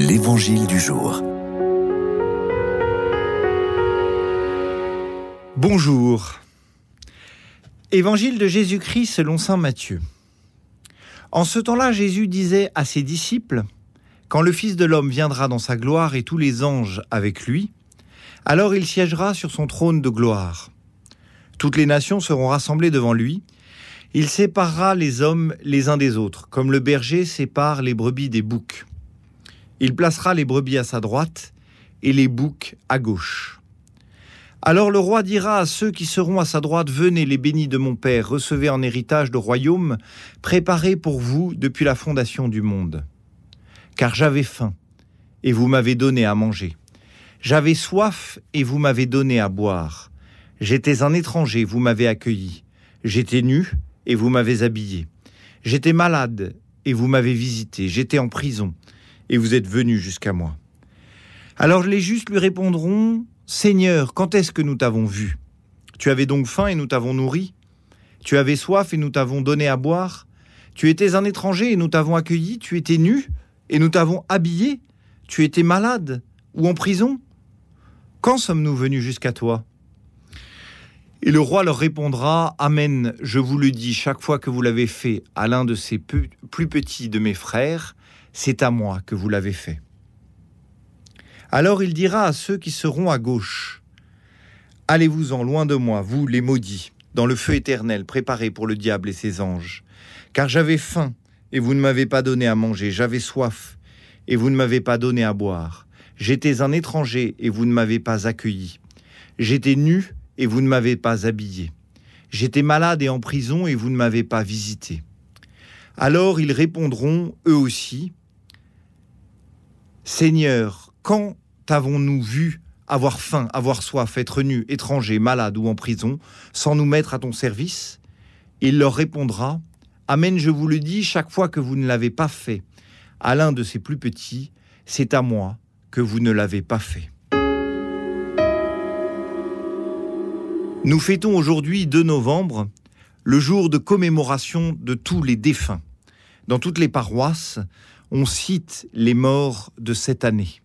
L'Évangile du jour. Bonjour. Évangile de Jésus-Christ selon Saint Matthieu. En ce temps-là, Jésus disait à ses disciples, Quand le Fils de l'homme viendra dans sa gloire et tous les anges avec lui, alors il siégera sur son trône de gloire. Toutes les nations seront rassemblées devant lui, il séparera les hommes les uns des autres, comme le berger sépare les brebis des boucs. Il placera les brebis à sa droite et les boucs à gauche. Alors le roi dira à ceux qui seront à sa droite, Venez les bénis de mon Père, recevez en héritage le royaume préparé pour vous depuis la fondation du monde. Car j'avais faim, et vous m'avez donné à manger. J'avais soif, et vous m'avez donné à boire. J'étais un étranger, vous m'avez accueilli. J'étais nu, et vous m'avez habillé. J'étais malade, et vous m'avez visité. J'étais en prison, et vous êtes venu jusqu'à moi. Alors les justes lui répondront, Seigneur, quand est-ce que nous t'avons vu? Tu avais donc faim et nous t'avons nourri. Tu avais soif et nous t'avons donné à boire. Tu étais un étranger et nous t'avons accueilli. Tu étais nu et nous t'avons habillé. Tu étais malade ou en prison. Quand sommes-nous venus jusqu'à toi? Et le roi leur répondra, Amen, je vous le dis, chaque fois que vous l'avez fait à l'un de ces plus petits de mes frères, c'est à moi que vous l'avez fait. Alors il dira à ceux qui seront à gauche, Allez-vous-en loin de moi, vous les maudits, dans le feu éternel préparé pour le diable et ses anges, car j'avais faim et vous ne m'avez pas donné à manger, j'avais soif et vous ne m'avez pas donné à boire, j'étais un étranger et vous ne m'avez pas accueilli, j'étais nu et vous ne m'avez pas habillé. J'étais malade et en prison et vous ne m'avez pas visité. Alors ils répondront, eux aussi, Seigneur, quand avons-nous vu avoir faim, avoir soif, être nu, étranger, malade ou en prison, sans nous mettre à ton service? Il leur répondra, Amen, je vous le dis, chaque fois que vous ne l'avez pas fait à l'un de ces plus petits, c'est à moi que vous ne l'avez pas fait. Nous fêtons aujourd'hui 2 novembre le jour de commémoration de tous les défunts. Dans toutes les paroisses, on cite les morts de cette année.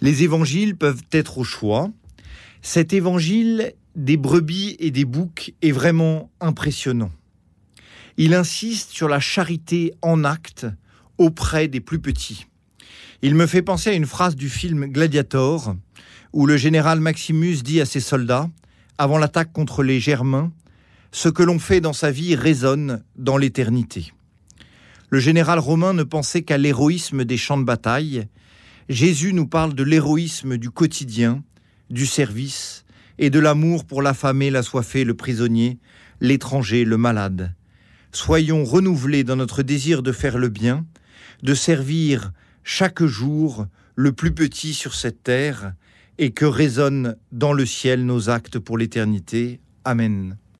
Les évangiles peuvent être au choix. Cet évangile des brebis et des boucs est vraiment impressionnant. Il insiste sur la charité en acte auprès des plus petits. Il me fait penser à une phrase du film Gladiator, où le général Maximus dit à ses soldats avant l'attaque contre les Germains, ce que l'on fait dans sa vie résonne dans l'éternité. Le général romain ne pensait qu'à l'héroïsme des champs de bataille. Jésus nous parle de l'héroïsme du quotidien, du service et de l'amour pour l'affamé, l'assoiffé, le prisonnier, l'étranger, le malade. Soyons renouvelés dans notre désir de faire le bien, de servir chaque jour le plus petit sur cette terre, et que résonnent dans le ciel nos actes pour l'éternité. Amen.